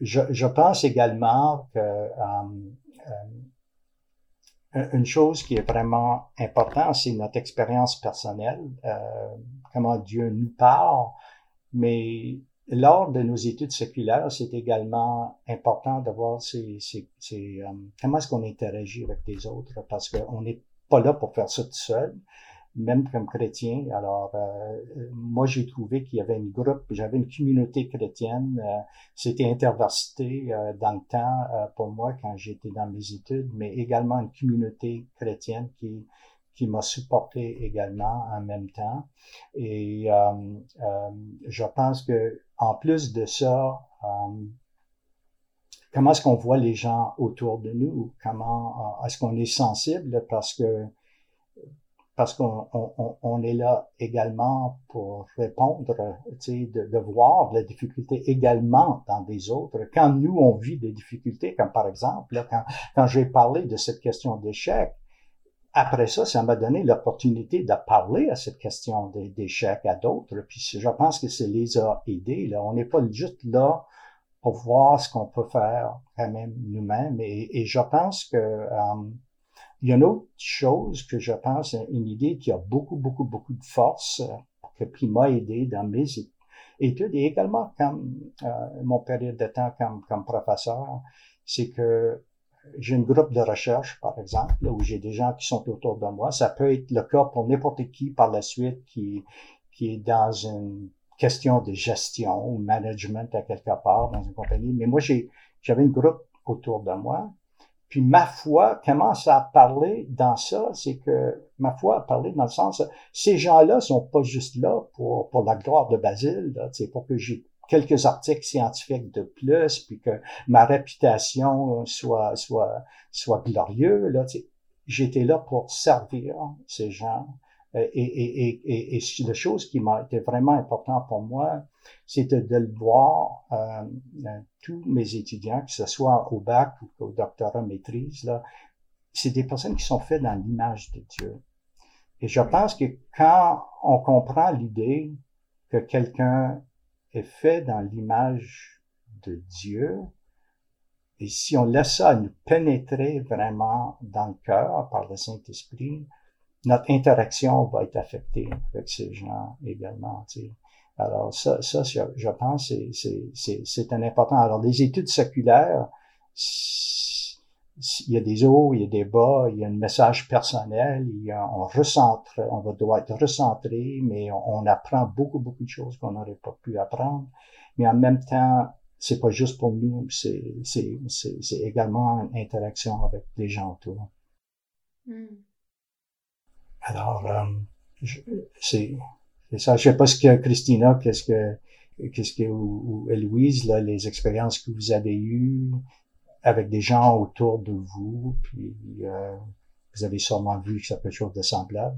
je, je, pense également que euh, euh, une chose qui est vraiment importante, c'est notre expérience personnelle, euh, comment Dieu nous parle, mais lors de nos études séculaires, c'est également important de voir c'est, c'est, comment est-ce qu'on interagit avec les autres, parce qu'on est pas là pour faire ça tout seul même comme chrétien. Alors, euh, moi, j'ai trouvé qu'il y avait une groupe, j'avais une communauté chrétienne. Euh, C'était interversité euh, dans le temps euh, pour moi quand j'étais dans mes études, mais également une communauté chrétienne qui qui m'a supporté également en même temps. Et je pense que en plus de ça, comment est-ce qu'on voit les gens autour de nous? Comment est-ce qu'on est sensible? Parce que parce qu'on on, on est là également pour répondre, de, de voir la difficulté également dans des autres. Quand nous, on vit des difficultés, comme par exemple, là, quand, quand j'ai parlé de cette question d'échec, après ça, ça m'a donné l'opportunité de parler à cette question d'échec à d'autres. Puis je pense que ça les a aidés. Là. On n'est pas juste là pour voir ce qu'on peut faire quand même nous-mêmes. Et, et, je pense que euh, il y a une autre chose que je pense, une idée qui a beaucoup, beaucoup, beaucoup de force, euh, qui m'a aidé dans mes études et également comme euh, mon période de temps comme, comme professeur, c'est que j'ai un groupe de recherche, par exemple, où j'ai des gens qui sont autour de moi. Ça peut être le cas pour n'importe qui par la suite qui, qui est dans une question de gestion ou management à quelque part dans une compagnie. Mais moi, j'ai, j'avais un groupe autour de moi puis ma foi commence à parler dans ça, c'est que ma foi a parlé dans le sens, ces gens-là sont pas juste là pour, pour la gloire de Basile, c'est pour que j'ai quelques articles scientifiques de plus, puis que ma réputation soit soit soit glorieux. Là, j'étais là pour servir ces gens. Et, et, et, et, et la chose qui m'a été vraiment importante pour moi, c'était de le voir, euh, euh, tous mes étudiants, que ce soit au bac ou au doctorat maîtrise, là, c'est des personnes qui sont faites dans l'image de Dieu. Et je pense que quand on comprend l'idée que quelqu'un est fait dans l'image de Dieu, et si on laisse ça nous pénétrer vraiment dans le cœur par le Saint-Esprit, notre interaction va être affectée avec ces gens également. Alors ça, ça je pense, c'est un important. Alors les études séculaires, il y a des hauts, il y a des bas, il y a un message personnel, il y a, on recentre, on va doit être recentré, mais on, apprend beaucoup, beaucoup de choses qu'on n'aurait pas pu apprendre. Mais en même temps, c'est pas juste pour nous, c'est également une interaction avec les gens autour. Hmm. Alors, euh, c'est ça. Je sais pas ce que Christina, qu'est-ce que, qu'est-ce que, ou, Louise, là, les expériences que vous avez eues avec des gens autour de vous, puis euh, vous avez sûrement vu que ça être chose de semblable.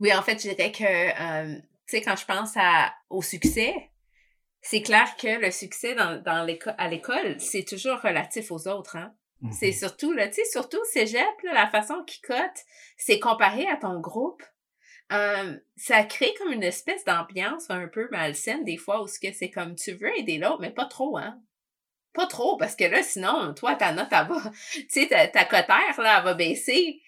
Oui, en fait, je dirais que, euh, tu sais, quand je pense à, au succès, c'est clair que le succès dans, dans l'école, à l'école, c'est toujours relatif aux autres, hein. C'est mm-hmm. surtout, là, tu sais, surtout cégep, là, la façon qu'il cote, c'est comparé à ton groupe ça crée comme une espèce d'ambiance un peu malsaine des fois où c'est comme tu veux aider l'autre, mais pas trop, hein? Pas trop, parce que là, sinon, toi, ta note, elle va, tu sais, ta, ta cotère, là, elle va baisser.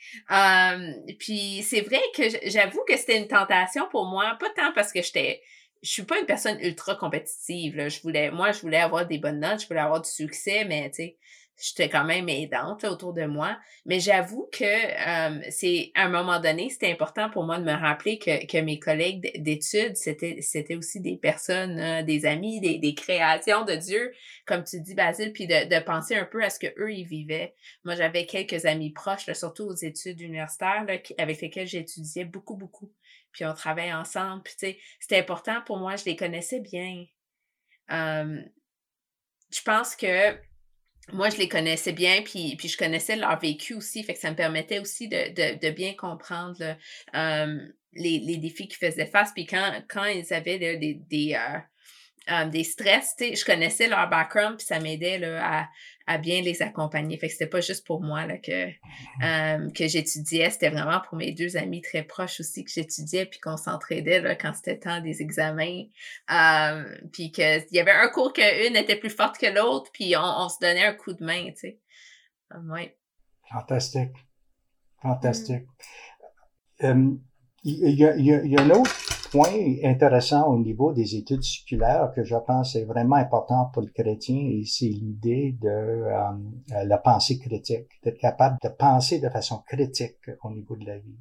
puis c'est vrai que j'avoue que c'était une tentation pour moi, pas tant parce que j'étais, je suis pas une personne ultra compétitive, là. Je voulais, moi, je voulais avoir des bonnes notes, je voulais avoir du succès, mais, tu sais, j'étais quand même aidante autour de moi. Mais j'avoue que euh, c'est à un moment donné, c'était important pour moi de me rappeler que, que mes collègues d'études, c'était, c'était aussi des personnes, euh, des amis, des, des créations de Dieu, comme tu dis, Basile, puis de, de penser un peu à ce que eux ils vivaient. Moi, j'avais quelques amis proches, là, surtout aux études universitaires, là, avec lesquels j'étudiais beaucoup, beaucoup. Puis on travaillait ensemble. Puis tu sais, c'était important pour moi, je les connaissais bien. Euh, je pense que moi, je les connaissais bien, puis, puis je connaissais leur vécu aussi, fait que ça me permettait aussi de, de, de bien comprendre les, les défis qu'ils faisaient face. Puis quand, quand ils avaient des, des, euh, euh, des stress, je connaissais leur background, puis ça m'aidait à, à bien les accompagner. Fait que c'était pas juste pour moi là, que, mmh. euh, que j'étudiais, c'était vraiment pour mes deux amis très proches aussi que j'étudiais, puis qu'on s'entraidait quand c'était temps des examens. Euh, puis qu'il y avait un cours qu'une était plus forte que l'autre, puis on, se donnait un coup de main, tu sais. Ouais. Fantastique. Fantastique. Mmh. il y, a, il y a une autre point intéressant au niveau des études séculaires que je pense est vraiment important pour le chrétien et c'est l'idée de euh, la pensée critique, d'être capable de penser de façon critique au niveau de la vie,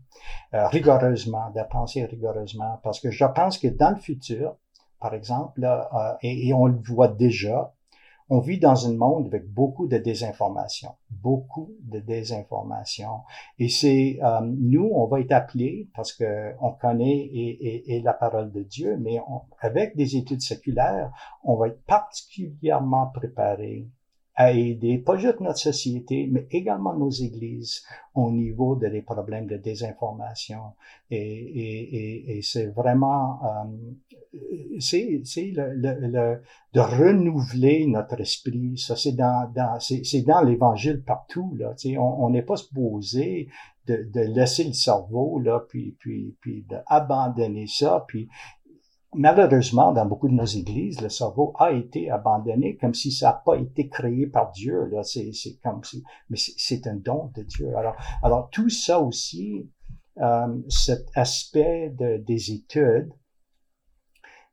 euh, rigoureusement, de penser rigoureusement, parce que je pense que dans le futur, par exemple, là, et, et on le voit déjà, on vit dans un monde avec beaucoup de désinformation, beaucoup de désinformation. Et c'est euh, nous, on va être appelés parce que on connaît et, et, la parole de Dieu, mais avec des études séculaires, on va être particulièrement préparés à aider pas juste notre société, mais également nos églises au niveau de des problèmes de désinformation. Et, et, et, c'est vraiment, euh, c'est, c'est le, le, de renouveler notre esprit. Ça, c'est dans, dans c'est, dans l'Évangile partout. Là. on n'est pas supposé de, de laisser le cerveau là, puis puis puis d'abandonner ça, puis malheureusement, dans beaucoup de nos églises, le cerveau a été abandonné comme si ça n'a pas été créé par Dieu. Là, c'est, c'est comme si, mais c'est, un don de Dieu. Alors, alors tout ça aussi, euh, cet aspect de, des études,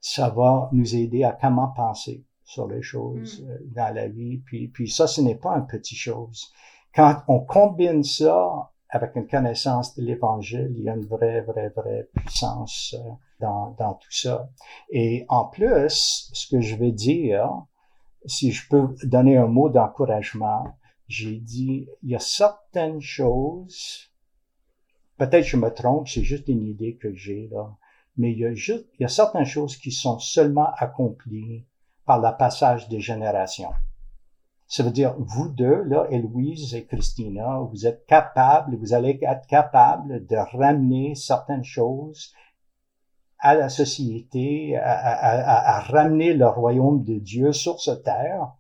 ça va nous aider à comment penser sur les choses mm. euh, dans la vie. Puis, puis ça, ce n'est pas une petite chose. Quand on combine ça avec une connaissance de l'Évangile, il y a une vraie, vraie, vraie puissance euh, dans, dans tout ça. Et en plus, ce que je vais dire, si je peux donner un mot d'encouragement, j'ai dit, il y a certaines choses, peut-être je me trompe, c'est juste une idée que j'ai là, mais il y a juste, il y a certaines choses qui sont seulement accomplies par le passage des générations. Ça veut dire, vous deux, là, Héloïse et Christina, vous êtes capables, vous allez être capables de ramener certaines choses à la société, à, ramener le royaume de Dieu sur cette terre.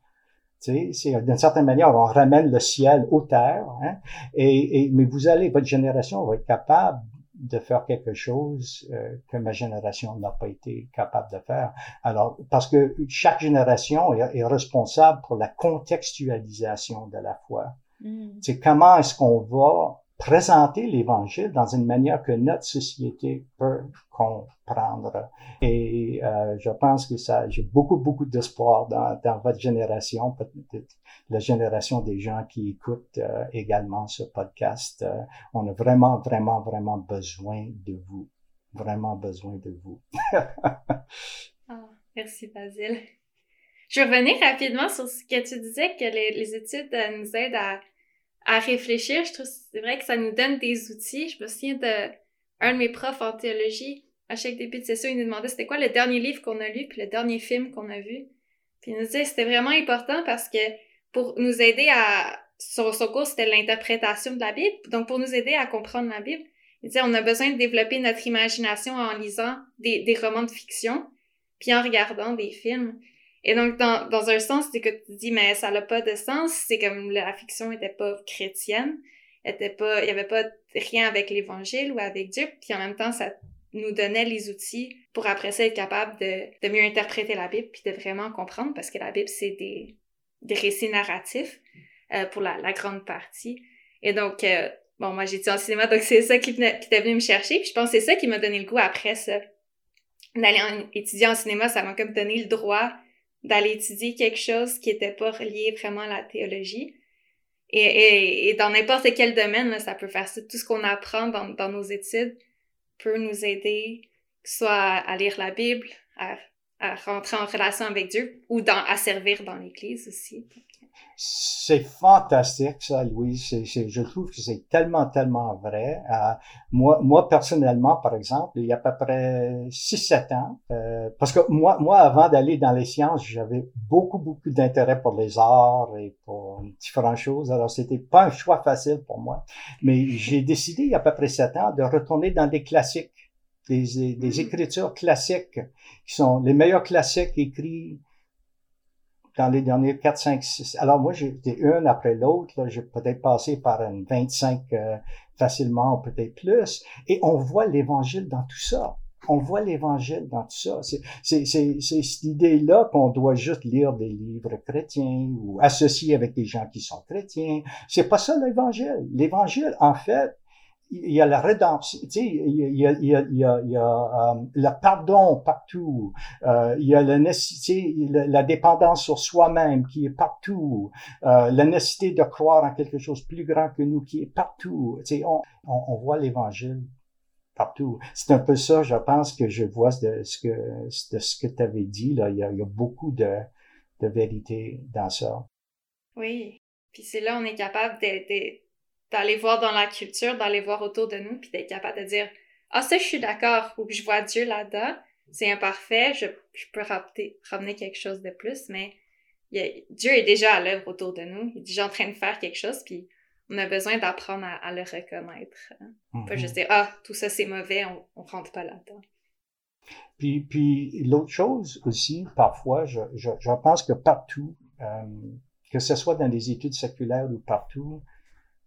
Tu sais, d'une certaine manière, on ramène le ciel aux terres. Hein? Et, mais vous allez, votre génération va être capable de faire quelque chose euh, que ma génération n'a pas été capable de faire. Alors, parce que chaque génération est, est responsable pour la contextualisation de la foi. Mm. C'est comment est-ce qu'on va présenter l'Évangile dans une manière que notre société peut comprendre. Et euh, je pense que ça, j'ai beaucoup, beaucoup d'espoir dans, dans votre génération, peut-être la génération des gens qui écoutent euh, également ce podcast. Euh, on a vraiment, vraiment, vraiment besoin de vous. Vraiment besoin de vous. oh, merci, Basile. Je revenir rapidement sur ce que tu disais, que les, les études nous aident à à réfléchir. Je trouve c'est vrai que ça nous donne des outils. Je me souviens de un de mes profs en théologie. À chaque début de session, il nous demandait c'était quoi le dernier livre qu'on a lu puis le dernier film qu'on a vu. Puis il nous disait c'était vraiment important parce que pour nous aider à son, son cours c'était l'interprétation de la Bible. Donc pour nous aider à comprendre la Bible, il disait on a besoin de développer notre imagination en lisant des, des romans de fiction puis en regardant des films. Et donc, dans, dans un sens, c'est que tu dis, mais ça n'a pas de sens. C'est comme la fiction était pas chrétienne, était pas, il y avait pas rien avec l'Évangile ou avec Dieu. Puis en même temps, ça nous donnait les outils pour après ça être capable de, de mieux interpréter la Bible puis de vraiment comprendre parce que la Bible, c'est des, des récits narratifs euh, pour la, la, grande partie. Et donc, euh, bon, moi, étudié en cinéma, donc c'est ça qui, qui était venu me chercher. Puis je pense que c'est ça qui m'a donné le goût après ça. D'aller étudier en cinéma, ça m'a comme donné le droit d'aller étudier quelque chose qui n'était pas relié vraiment à la théologie. Et, et, et dans n'importe quel domaine, là, ça peut faire ça. Tout ce qu'on apprend dans, dans nos études peut nous aider, soit à, lire la Bible, à, à, rentrer en relation avec Dieu ou dans, à servir dans l'Église aussi. C'est fantastique, ça, Louise. je trouve que c'est tellement, tellement vrai. Euh, moi, moi, personnellement, par exemple, il y a à peu près 6-7 ans, euh, parce que moi, moi, avant d'aller dans les sciences, j'avais beaucoup, beaucoup d'intérêt pour les arts et pour différentes choses. Alors, c'était pas un choix facile pour moi. Mais j'ai décidé, il y a à peu près 7 ans, de retourner dans des classiques, des, des hmm. écritures classiques, qui sont les meilleurs classiques écrits dans les derniers 4, 5, 6. Alors moi, j'ai été une après l'autre. J'ai peut-être passé par une 25 euh, facilement, peut-être plus. Et on voit l'évangile dans tout ça. On voit l'évangile dans tout ça. C'est cette idée-là qu'on doit juste lire des livres chrétiens ou associer avec des gens qui sont chrétiens. C'est pas ça l'évangile. L'évangile, en fait, il y a la rédemption, tu sais, il y a, il y a, il y a, il y a euh, le pardon partout, euh, il y a la nécessité, la, dépendance sur soi-même qui est partout, euh, la nécessité de croire en quelque chose plus grand que nous qui est partout. Tu sais, on, on, on voit l'Évangile partout. C'est un peu ça, je pense, que je vois de ce que de ce que tu avais dit là. Il y a, il y a beaucoup de, de vérité dans ça. Oui. Puis c'est là on est capable d'aller voir dans la culture, d'aller voir autour de nous, puis d'être capable de dire ah ça je suis d'accord ou je vois Dieu là-dedans. C'est imparfait, je, je peux ramener, ramener quelque chose de plus, mais il y a, Dieu est déjà à l'œuvre autour de nous. Il est déjà en train de faire quelque chose, puis on a besoin d'apprendre à, à, le reconnaître. Hein. Pas juste dire ah tout ça c'est mauvais, on, on rentre pas là-dedans. Puis, puis l'autre chose aussi, parfois, je, je, je pense que partout, euh, que ce soit dans les études séculaires ou partout,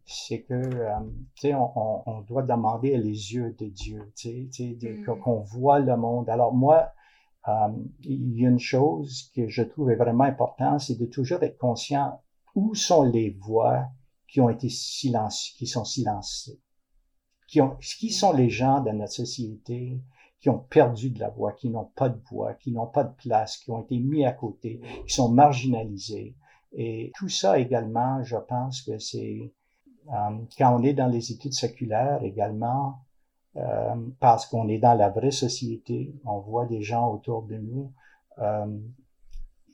c'est que, euh, tu sais, on, on, doit demander les yeux de Dieu, tu sais, mm. qu'on voit le monde. Alors moi, euh, il y a une chose que je trouve vraiment importante, c'est de toujours être conscient où sont les voix qui ont été silenciées, qui sont silencées, qui ont, qui sont les gens de notre société qui ont perdu de la voix, qui n'ont pas de voix, qui n'ont pas de place, qui ont été mis à côté, qui sont marginalisés. Et tout ça également, je pense que c'est quand on est dans les études séculaires également, euh, parce qu'on est dans la vraie société, on voit des gens autour de nous. Euh,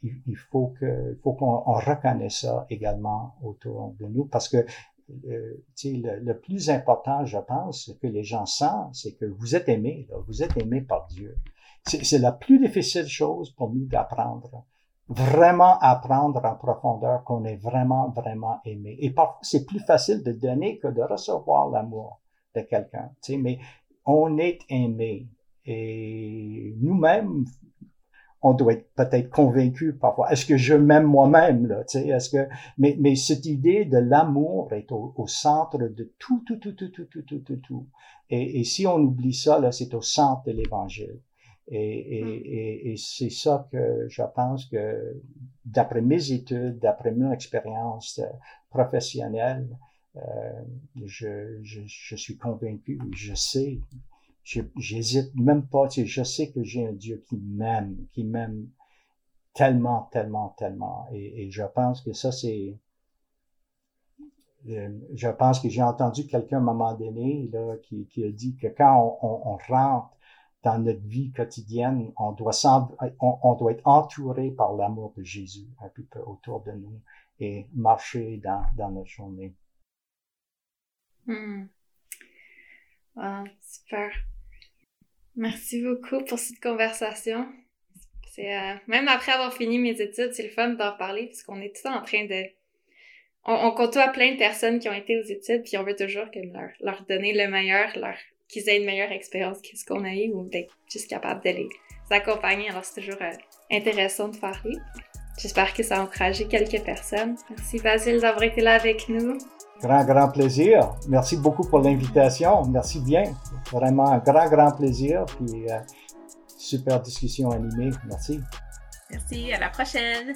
il, faut que, qu'on reconnaisse ça également autour de nous, parce que le, le, plus important, je pense, que les gens sentent, c'est que vous êtes aimé, vous êtes aimé par Dieu. C'est la plus difficile chose pour nous d'apprendre. Vraiment apprendre en profondeur qu'on est vraiment, vraiment aimé. Et parfois, c'est plus facile de donner que de recevoir l'amour de quelqu'un. Mais on est aimé. Et nous-mêmes, on doit être peut-être convaincu parfois. Est-ce que je m'aime moi-même là Tu sais, est-ce que mais mais cette idée de l'amour est au, au, centre de tout tout tout tout tout tout tout tout tout. Et, et si on oublie ça là, c'est au centre de l'Évangile. Et, et, mm. et, et c'est ça que je pense que d'après mes études, d'après mon expérience euh, professionnelle, euh, je, je, je suis convaincu, je sais J'hésite même pas. Tu sais, je sais que j'ai un Dieu qui m'aime, qui m'aime tellement, tellement, tellement. Et, et, je pense que ça, c'est... Euh, je pense que j'ai entendu quelqu'un à un moment donné là, qui, qui a dit que quand on, on, on rentre dans notre vie quotidienne, on doit, être entouré par l'amour de Jésus un peu autour de nous et marcher dans, dans notre journée. Hmm. Ah, super. Merci beaucoup pour cette conversation. C'est euh, même après avoir fini mes études, c'est le fun d'en parler puisqu'on est tout en train de on, on côtoie plein de personnes qui ont été aux études puis on veut toujours leur, leur donner le meilleur, leur qu'ils aient une meilleure expérience que ce qu'on a eu ou d'être juste capable de les accompagner. Alors c'est toujours euh, intéressant de parler. J'espère que ça a encouragé quelques personnes. Merci Basile d'avoir été là avec nous. Grand, grand plaisir. Merci beaucoup pour l'invitation. Merci bien. Vraiment un grand, grand plaisir. Puis, euh, super discussion animée. Merci. Merci. À la prochaine.